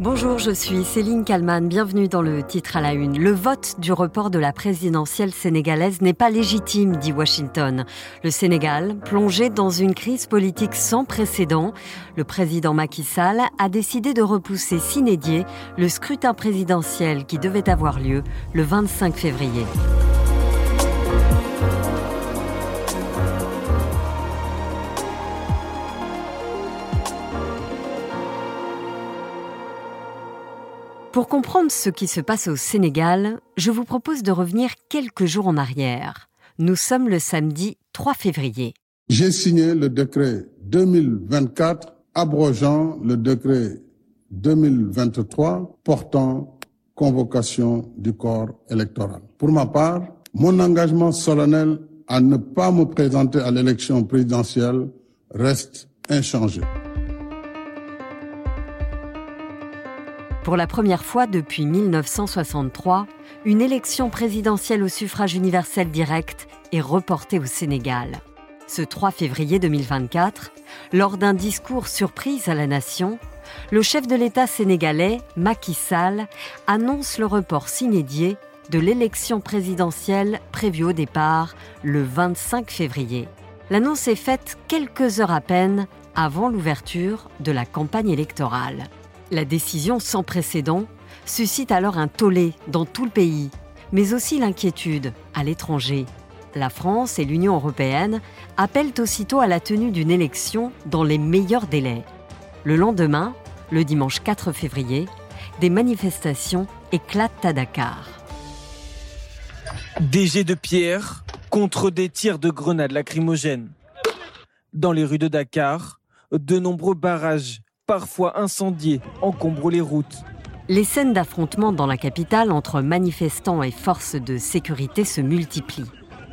Bonjour, je suis Céline Kalman. Bienvenue dans le titre à la une. Le vote du report de la présidentielle sénégalaise n'est pas légitime, dit Washington. Le Sénégal, plongé dans une crise politique sans précédent, le président Macky Sall a décidé de repousser s'inédier le scrutin présidentiel qui devait avoir lieu le 25 février. Pour comprendre ce qui se passe au Sénégal, je vous propose de revenir quelques jours en arrière. Nous sommes le samedi 3 février. J'ai signé le décret 2024 abrogeant le décret 2023 portant convocation du corps électoral. Pour ma part, mon engagement solennel à ne pas me présenter à l'élection présidentielle reste inchangé. Pour la première fois depuis 1963, une élection présidentielle au suffrage universel direct est reportée au Sénégal. Ce 3 février 2024, lors d'un discours surprise à la nation, le chef de l'État sénégalais, Macky Sall, annonce le report s'inédié de l'élection présidentielle prévue au départ le 25 février. L'annonce est faite quelques heures à peine avant l'ouverture de la campagne électorale. La décision sans précédent suscite alors un tollé dans tout le pays, mais aussi l'inquiétude à l'étranger. La France et l'Union européenne appellent aussitôt à la tenue d'une élection dans les meilleurs délais. Le lendemain, le dimanche 4 février, des manifestations éclatent à Dakar. Des jets de pierre contre des tirs de grenades lacrymogènes. Dans les rues de Dakar, de nombreux barrages parfois incendiés, encombrent les routes. Les scènes d'affrontement dans la capitale entre manifestants et forces de sécurité se multiplient.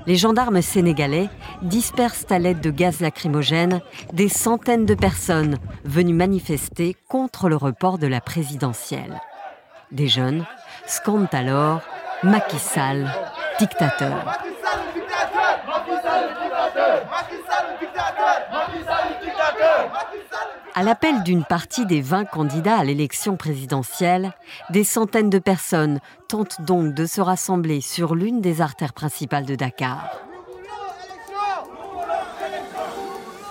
Les gendarmes sénégalais dispersent à l'aide de gaz lacrymogène des centaines de personnes venues manifester contre le report de la présidentielle. Des jeunes scandent alors Macky Sall, dictateur. À l'appel d'une partie des 20 candidats à l'élection présidentielle, des centaines de personnes tentent donc de se rassembler sur l'une des artères principales de Dakar.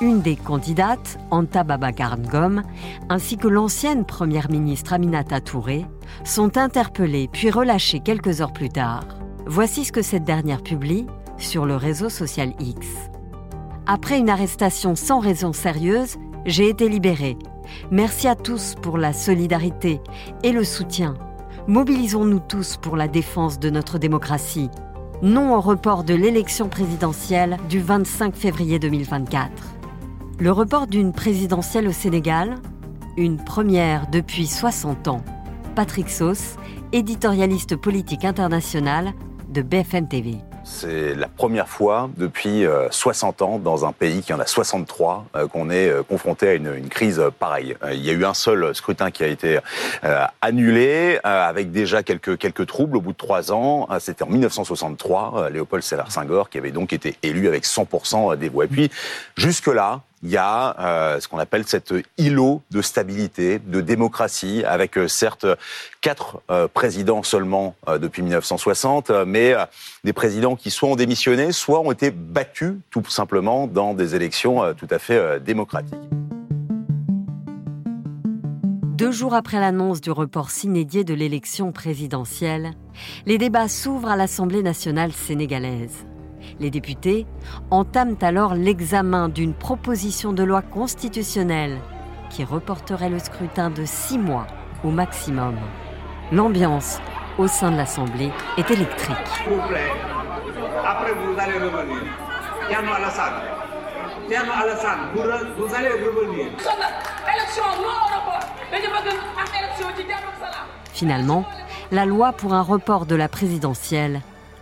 Une des candidates, Anta Babacar Ngom, ainsi que l'ancienne première ministre Aminata Touré, sont interpellées puis relâchées quelques heures plus tard. Voici ce que cette dernière publie sur le réseau social X. Après une arrestation sans raison sérieuse, j'ai été libérée. Merci à tous pour la solidarité et le soutien. Mobilisons-nous tous pour la défense de notre démocratie. Non au report de l'élection présidentielle du 25 février 2024. Le report d'une présidentielle au Sénégal, une première depuis 60 ans. Patrick Sauce, éditorialiste politique international de BFM TV. C'est la première fois depuis 60 ans dans un pays qui en a 63 qu'on est confronté à une, crise pareille. Il y a eu un seul scrutin qui a été annulé avec déjà quelques, quelques troubles au bout de trois ans. C'était en 1963, Léopold Sédar Senghor qui avait donc été élu avec 100% des voix. Et puis jusque-là, il y a euh, ce qu'on appelle cet îlot de stabilité, de démocratie, avec euh, certes quatre euh, présidents seulement depuis 1960, mais des présidents qui soit ont démissionné, soit ont été battus tout simplement dans des élections tout à fait démocratiques. Deux jours après l'annonce du report s'inédié de l'élection présidentielle, les débats s'ouvrent à l'Assemblée nationale sénégalaise. Les députés entament alors l'examen d'une proposition de loi constitutionnelle qui reporterait le scrutin de six mois au maximum. L'ambiance au sein de l'Assemblée est électrique. S'il vous plaît, après vous allez revenir. Tierno Alassane, Tierno Alassane, vous, vous allez revenir. Finalement, la loi pour un report de la présidentielle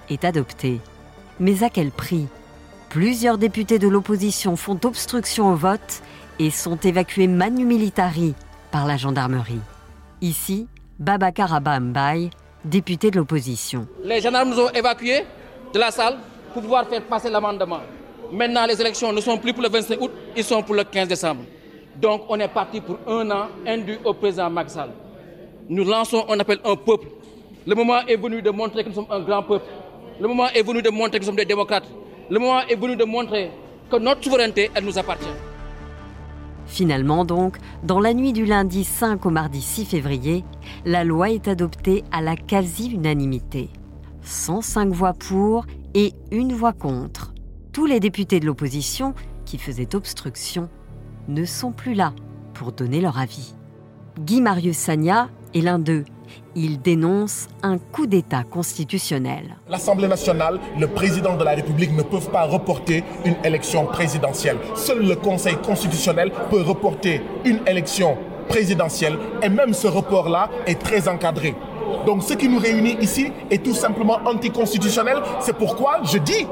est adoptée. Mais à quel prix? Plusieurs députés de l'opposition font obstruction au vote et sont évacués manu militari par la gendarmerie. Ici, Babacar Abambaye, député de l'opposition. Les gendarmes nous ont évacués de la salle pour pouvoir faire passer l'amendement. Maintenant, les élections ne sont plus pour le 25 août, ils sont pour le 15 décembre. Donc, on est parti pour un an indu au président Macky Sall. nous lançons un appel un peuple. Le moment est venu de montrer que nous sommes un grand peuple. Le moment est venu de montrer que nous sommes des démocrates. Le moment est venu de montrer que notre souveraineté, elle nous appartient. Finalement donc, dans la nuit du lundi 5 au mardi 6 février, la loi est adoptée à la quasi-unanimité. 105 voix pour et une voix contre. Tous les députés de l'opposition qui faisaient obstruction ne sont plus là pour donner leur avis. Guy Marius Sagna est l'un d'eux. Il dénonce un coup d'État constitutionnel. L'Assemblée nationale, le président de la République ne peuvent pas reporter une élection présidentielle. Seul le Conseil constitutionnel peut reporter une élection présidentielle et même ce report-là est très encadré. Donc ce qui nous réunit ici est tout simplement anticonstitutionnel. C'est pourquoi je dis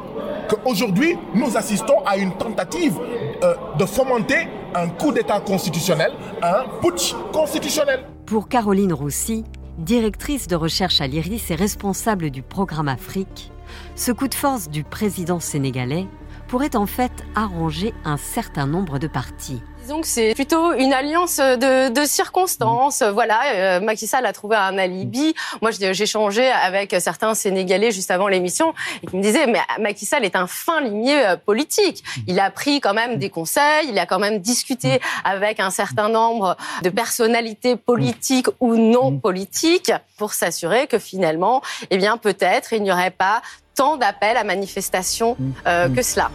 qu'aujourd'hui, nous assistons à une tentative euh, de fomenter un coup d'État constitutionnel, un putsch constitutionnel. Pour Caroline Roussy, directrice de recherche à l'IRIS et responsable du programme Afrique, ce coup de force du président sénégalais pourrait en fait arranger un certain nombre de partis. Disons que c'est plutôt une alliance de, de circonstances. Voilà, euh, Macky Sall a trouvé un alibi. Moi, j'ai changé avec certains Sénégalais juste avant l'émission. Et qui me disaient mais Macky Sall est un fin limier euh, politique. Il a pris quand même des conseils, il a quand même discuté avec un certain nombre de personnalités politiques ou non politiques pour s'assurer que finalement, eh bien peut-être il n'y aurait pas tant d'appels à manifestation euh, que cela.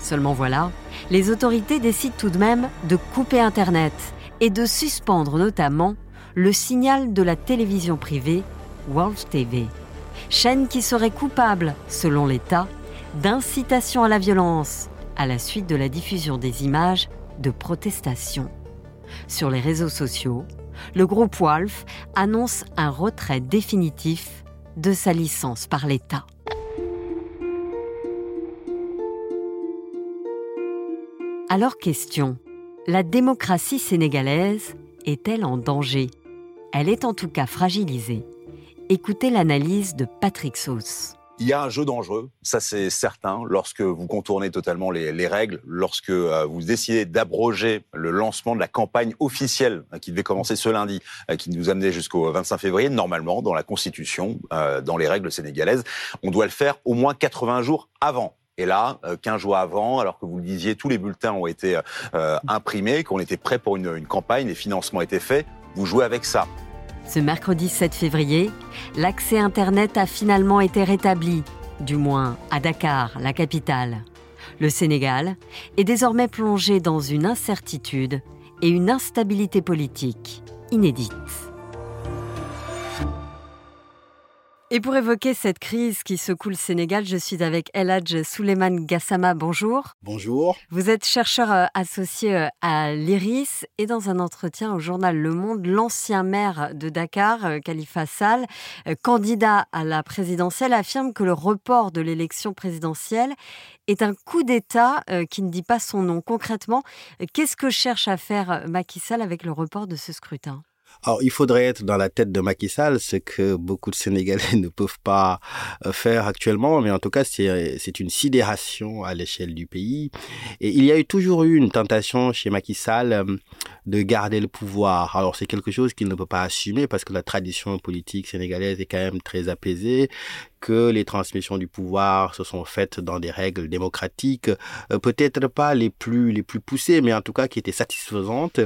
Seulement voilà, les autorités décident tout de même de couper Internet et de suspendre notamment le signal de la télévision privée World TV, chaîne qui serait coupable, selon l'État, d'incitation à la violence à la suite de la diffusion des images de protestations. Sur les réseaux sociaux, le groupe Wolf annonce un retrait définitif de sa licence par l'État. Alors question, la démocratie sénégalaise est-elle en danger? Elle est en tout cas fragilisée. Écoutez l'analyse de Patrick Sauce. Il y a un jeu dangereux, ça c'est certain, lorsque vous contournez totalement les, règles, lorsque euh, vous décidez d'abroger le lancement de la campagne officielle euh, qui devait commencer ce lundi, euh, qui nous amenait jusqu'au 25 février. Normalement, dans la Constitution, dans les règles sénégalaises, on doit le faire au moins 80 jours avant. Et là, 15 jours avant, alors que vous le disiez, tous les bulletins ont été imprimés, qu'on était prêt pour une, une campagne, les financements étaient faits, vous jouez avec ça. Ce mercredi 7 février, l'accès Internet a finalement été rétabli, du moins à Dakar, la capitale. Le Sénégal est désormais plongé dans une incertitude et une instabilité politique inédite. Et pour évoquer cette crise qui secoue le Sénégal, je suis avec Eladj Souleymane Gassama. Bonjour. Bonjour. Vous êtes chercheur euh, associé euh, à l'IRIS et dans un entretien au journal Le Monde, l'ancien maire de Dakar, euh, Khalifa Sall, candidat à la présidentielle, affirme que le report de l'élection présidentielle est un coup d'État qui ne dit pas son nom. Concrètement, qu'est-ce que cherche à faire Macky Sall avec le report de ce scrutin? Alors, il faudrait être dans la tête de Macky Sall, ce que beaucoup de Sénégalais ne peuvent pas euh, faire actuellement, mais en tout cas, c'est une sidération à l'échelle du pays. Et il y a eu toujours eu une tentation chez Macky Sall euh, de garder le pouvoir. Alors, c'est quelque chose qu'il ne peut pas assumer parce que la tradition politique sénégalaise est quand même très apaisée, que les transmissions du pouvoir se sont faites dans des règles démocratiques, euh, peut-être pas les plus les plus poussées, mais en tout cas qui étaient satisfaisantes.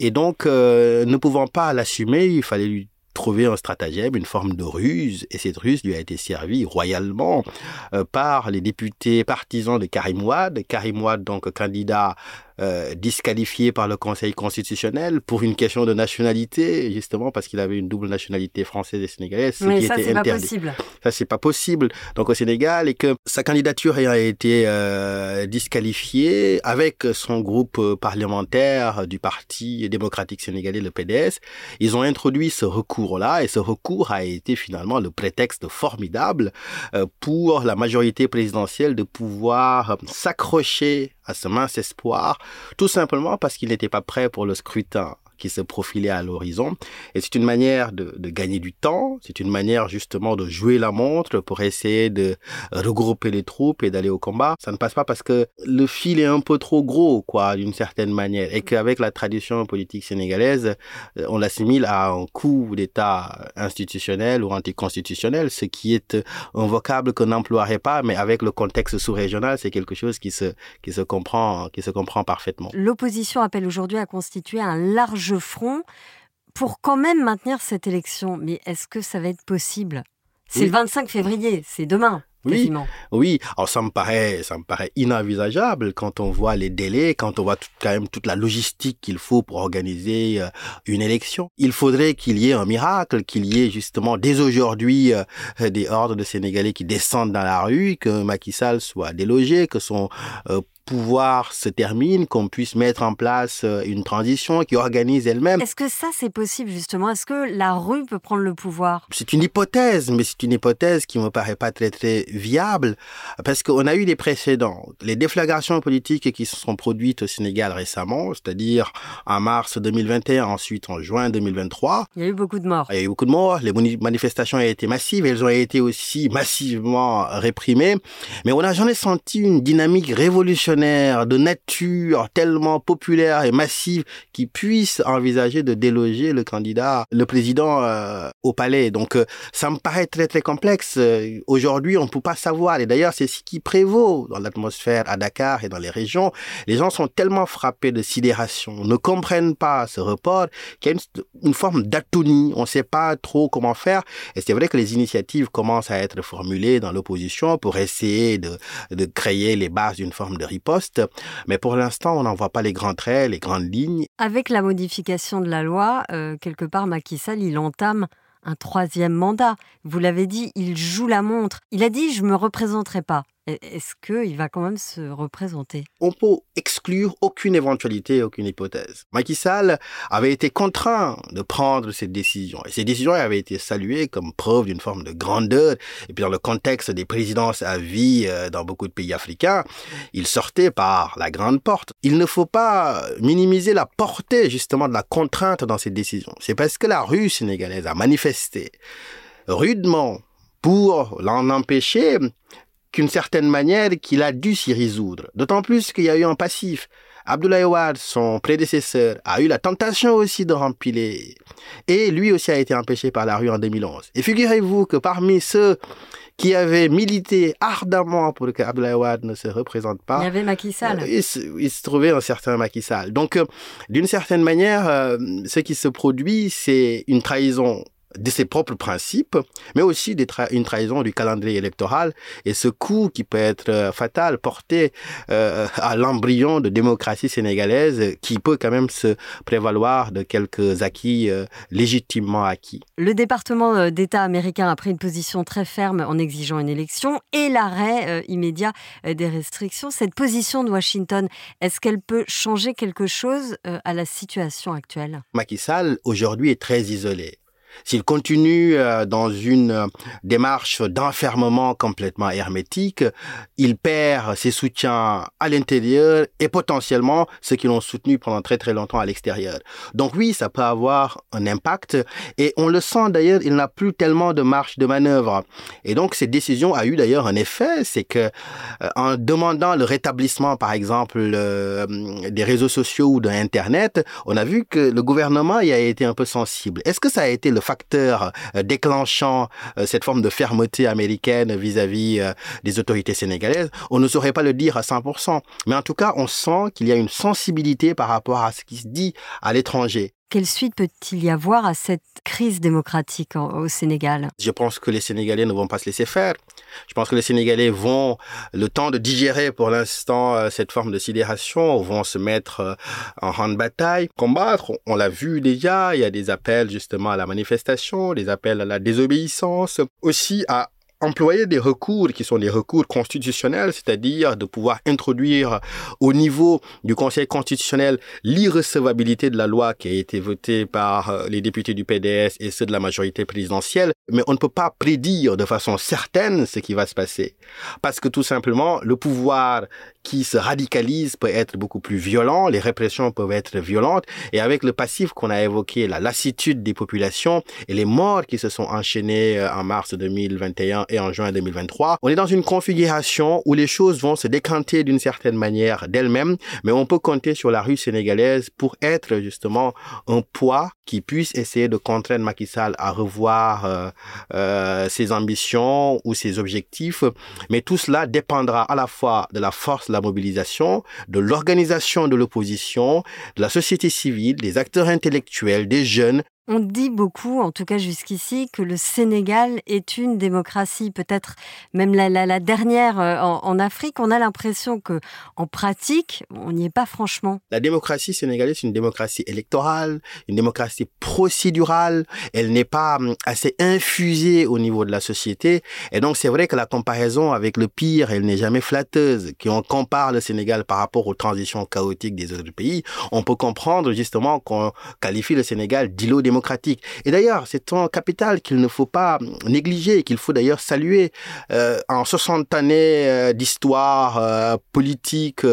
Et donc, euh, ne pouvant pas l'assumer, il fallait lui trouver un stratagème, une forme de ruse, et cette ruse lui a été servie royalement euh, par les députés partisans de Karim Wade. Karim Wade, donc candidat euh, disqualifié par le Conseil constitutionnel pour une question de nationalité, justement parce qu'il avait une double nationalité française et sénégalaise, ce qui ça, était interdit. Pas possible. Ça, c'est pas possible. Donc au Sénégal, et que sa candidature a été euh, disqualifiée avec son groupe parlementaire du Parti démocratique sénégalais, le PDS, ils ont introduit ce recours-là, et ce recours a été finalement le prétexte formidable euh, pour la majorité présidentielle de pouvoir s'accrocher à ce mince espoir, tout simplement parce qu'il n'était pas prêt pour le scrutin qui se profilait à l'horizon. Et c'est une manière de, gagner du temps, c'est une manière justement de jouer la montre pour essayer de regrouper les troupes et d'aller au combat. Ça ne passe pas parce que le fil est un peu trop gros, quoi, d'une certaine manière. Et qu'avec la tradition politique sénégalaise, euh, on l'assimile à un coup d'État institutionnel ou anticonstitutionnel, ce qui est un vocable qu'on n'emploierait pas, mais avec le contexte sous-régional, c'est quelque chose qui se, qui se comprend, qui se comprend parfaitement. L'opposition appelle aujourd'hui à constituer un large front pour quand même maintenir cette élection. Mais est-ce que ça va être possible? C'est Oui. le 25 février, c'est demain. Oui, quasiment. oui. Alors ça me paraît, ça me paraît inenvisageable quand on voit les délais, quand on voit tout- quand même toute la logistique qu'il faut pour organiser euh, une élection. Il faudrait qu'il y ait un miracle, qu'il y ait justement dès aujourd'hui euh, des hordes de Sénégalais qui descendent dans la rue, que Macky Sall soit délogé, que son euh, pouvoir se termine, qu'on puisse mettre en place euh, une transition qui organise elle-même. Est-ce que ça, c'est possible justement? Est-ce que la rue peut prendre le pouvoir? C'est une hypothèse, mais c'est une hypothèse qui me paraît pas très très viable parce qu'on a eu des précédents. Les déflagrations politiques qui se sont produites au Sénégal récemment, c'est-à-dire en mars 2021, ensuite en juin 2023, Il y a eu beaucoup de morts. il y a eu beaucoup de morts, les manifestations ont été massives, elles ont été aussi massivement réprimées, mais on n'a jamais senti une dynamique révolutionnaire de nature tellement populaire et massive qui puisse envisager de déloger le candidat, le président euh, au palais. Donc euh, ça me paraît très très complexe. Euh, Aujourd'hui, on ne peut pas savoir. Et d'ailleurs, c'est ce qui prévaut dans l'atmosphère à Dakar et dans les régions. Les gens sont tellement frappés de sidération, ne comprennent pas ce report, qu'il y a une, forme d'atonie. On ne sait pas trop comment faire. Et c'est vrai que les initiatives commencent à être formulées dans l'opposition pour essayer de, de créer les bases d'une forme de riposte. Mais pour l'instant, on n'en voit pas les grands traits, les grandes lignes. Avec la modification de la loi, euh, quelque part, Macky Sall, il entame un troisième mandat. Vous l'avez dit, il joue la montre. Il a dit, je me représenterai pas. E- Est-ce qu'il va quand même se représenter? On peut exclure aucune éventualité, aucune hypothèse. Macky Sall avait été contraint de prendre cette décision. Et ces décisions avaient été saluées comme preuve d'une forme de grandeur. Et puis dans le contexte des présidences à vie euh, dans beaucoup de pays africains, il sortait par la grande porte. Il ne faut pas minimiser la portée justement de la contrainte dans ces décisions. C'est parce que la rue sénégalaise a manifesté rudement pour l'en empêcher qu'une certaine manière qu'il a dû s'y résoudre. D'autant plus qu'il y a eu un passif. Abdoulaye Wade, son prédécesseur, a eu la tentation aussi de rempiler. Et lui aussi a été empêché par la rue en 2011. Et figurez-vous que parmi ceux qui avaient milité ardemment pour que Abdoulaye Wade ne se représente pas, Il y avait Macky Sall. euh, il, se, il se trouvait un certain Macky Sall. Donc, euh, d'une certaine manière, euh, ce qui se produit, c'est une trahison de ses propres principes, mais aussi des tra- une trahison du calendrier électoral et ce coup qui peut être euh, fatal porté euh, à l'embryon de démocratie sénégalaise qui peut quand même se prévaloir de quelques acquis euh, légitimement acquis. Le département d'État américain a pris une position très ferme en exigeant une élection et l'arrêt euh, immédiat des restrictions. Cette position de Washington, est-ce qu'elle peut changer quelque chose à la situation actuelle? Macky Sall aujourd'hui est très isolé. S'il continue euh, dans une euh, démarche d'enfermement complètement hermétique, il perd ses soutiens à l'intérieur et potentiellement ceux qui l'ont soutenu pendant très très longtemps à l'extérieur. Donc oui, ça peut avoir un impact et on le sent d'ailleurs, il n'a plus tellement de marge de manœuvre. Et donc cette décision a eu d'ailleurs un effet, c'est que euh, en demandant le rétablissement par exemple des réseaux sociaux ou de Internet, on a vu que le gouvernement y a été un peu sensible. Est-ce que ça a été le facteur euh, déclenchant euh, cette forme de fermeté américaine vis-à-vis euh, des autorités sénégalaises On ne saurait pas le dire à 100%. Mais en tout cas, on sent qu'il y a une sensibilité par rapport à ce qui se dit à l'étranger. Quelle suite peut-il y avoir à cette crise démocratique au Sénégal? Je pense que les Sénégalais ne vont pas se laisser faire. Je pense que les Sénégalais vont, le temps de digérer pour l'instant euh, cette forme de sidération, vont se mettre euh, en rang de bataille, combattre. On l'a vu déjà, il y a des appels justement à la manifestation, des appels à la désobéissance, aussi à employer des recours qui sont des recours constitutionnels, c'est-à-dire de pouvoir introduire au niveau du Conseil constitutionnel l'irrecevabilité de la loi qui a été votée par euh, les députés du PDS et ceux de la majorité présidentielle. Mais on ne peut pas prédire de façon certaine ce qui va se passer. Parce que tout simplement, le pouvoir qui se radicalise peut être beaucoup plus violent, les répressions peuvent être violentes, et avec le passif qu'on a évoqué, la lassitude des populations et les morts qui se sont enchaînées euh, en mars 2021 en juin 2023, on est dans une configuration où les choses vont se décanter d'une certaine manière d'elles-mêmes, mais on peut compter sur la rue sénégalaise pour être justement un poids qui puisse essayer de contraindre Macky Sall à revoir euh, euh, ses ambitions ou ses objectifs, mais tout cela dépendra à la fois de la force, la mobilisation, de l'organisation de l'opposition, de la société civile, des acteurs intellectuels, des jeunes, on dit beaucoup, en tout cas jusqu'ici, que le Sénégal est une démocratie, peut-être même la, dernière euh, en, Afrique. On a l'impression que, en pratique, on n'y est pas franchement. La démocratie sénégalaise, c'est une démocratie électorale, une démocratie procédurale. Elle n'est pas hum, assez infusée au niveau de la société. Et donc, c'est vrai que la comparaison avec le pire, elle n'est jamais flatteuse. Quand on compare le Sénégal par rapport aux transitions chaotiques des autres pays, on peut comprendre justement qu'on qualifie le Sénégal d'îlot démocratique et d'ailleurs, c'est un capital qu'il ne faut pas négliger, qu'il faut d'ailleurs saluer. Euh, en 60 années euh, d'histoire euh, politique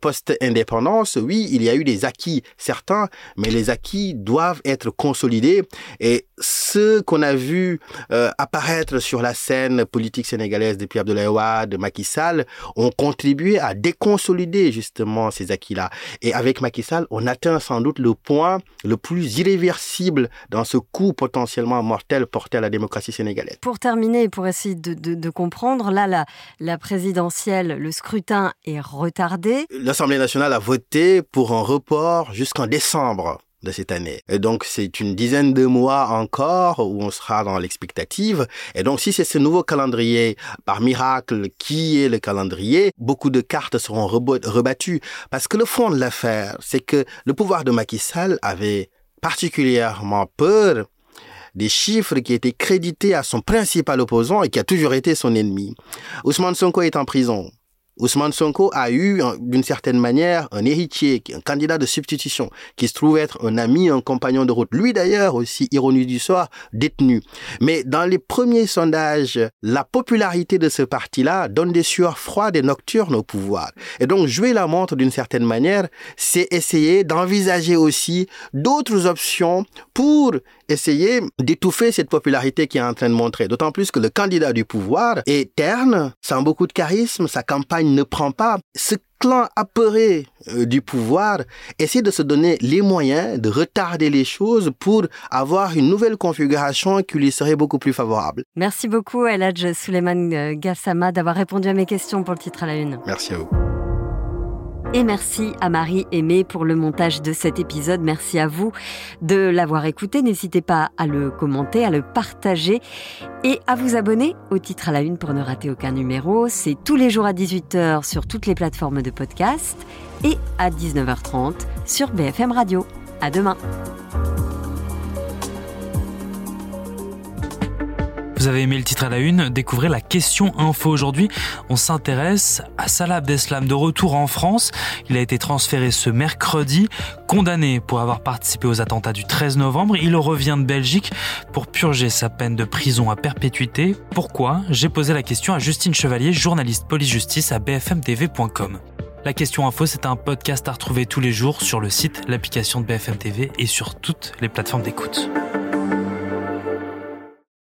post-indépendance, oui, il y a eu des acquis certains, mais les acquis doivent être consolidés. Et ce qu'on a vu apparaître sur la scène politique sénégalaise depuis Abdoulaye Wade, Macky Sall, ont contribué à déconsolider justement ces acquis-là. Et avec Macky Sall, on atteint sans doute le point le plus irréversible dans ce coup potentiellement mortel porté à la démocratie sénégalaise. Pour terminer, pour essayer de, comprendre, là, la, la présidentielle, le scrutin est retardé. L'Assemblée nationale a voté pour un report jusqu'en décembre de cette année. Et donc, c'est une dizaine de mois encore où on sera dans l'expectative. Et donc, si c'est ce nouveau calendrier, par miracle, qui est le calendrier, beaucoup de cartes seront rebattues. Parce que le fond de l'affaire, c'est que le pouvoir de Macky Sall avait particulièrement peur des chiffres qui étaient crédités à son principal opposant et qui a toujours été son ennemi. Ousmane Sonko est en prison. Ousmane Sonko a eu, d'une certaine manière, un héritier, un candidat de substitution, qui se trouve être un ami, un compagnon de route. Lui d'ailleurs, aussi, ironie du soir, détenu. Mais dans les premiers sondages, la popularité de ce parti-là donne des sueurs froides et nocturnes au pouvoir. Et donc, jouer la montre d'une certaine manière, c'est essayer d'envisager aussi d'autres options pour essayer d'étouffer cette popularité qui est en train de montrer. D'autant plus que le candidat du pouvoir est terne, sans beaucoup de charisme, sa campagne ne prend pas. Ce clan apeuré euh, du pouvoir essaie de se donner les moyens de retarder les choses pour avoir une nouvelle configuration qui lui serait beaucoup plus favorable. Merci beaucoup, Eladj Suleiman euh, Gassama, d'avoir répondu à mes questions pour le titre à la une. Merci à vous. Et merci à Marie Aimée pour le montage de cet épisode. Merci à vous de l'avoir écouté. N'hésitez pas à le commenter, à le partager et à vous abonner au titre à la une pour ne rater aucun numéro. C'est tous les jours à 18h sur toutes les plateformes de podcast et à 19h30 sur BFM Radio. À demain. Vous avez aimé le titre à la une Découvrez la question info aujourd'hui. On s'intéresse à Salah Abdeslam de retour en France. Il a été transféré ce mercredi, condamné pour avoir participé aux attentats du 13 novembre. Il revient de Belgique pour purger sa peine de prison à perpétuité. Pourquoi J'ai posé la question à Justine Chevalier, journaliste police-justice à bfmtv.com. La question info, c'est un podcast à retrouver tous les jours sur le site, l'application de BFM TV et sur toutes les plateformes d'écoute.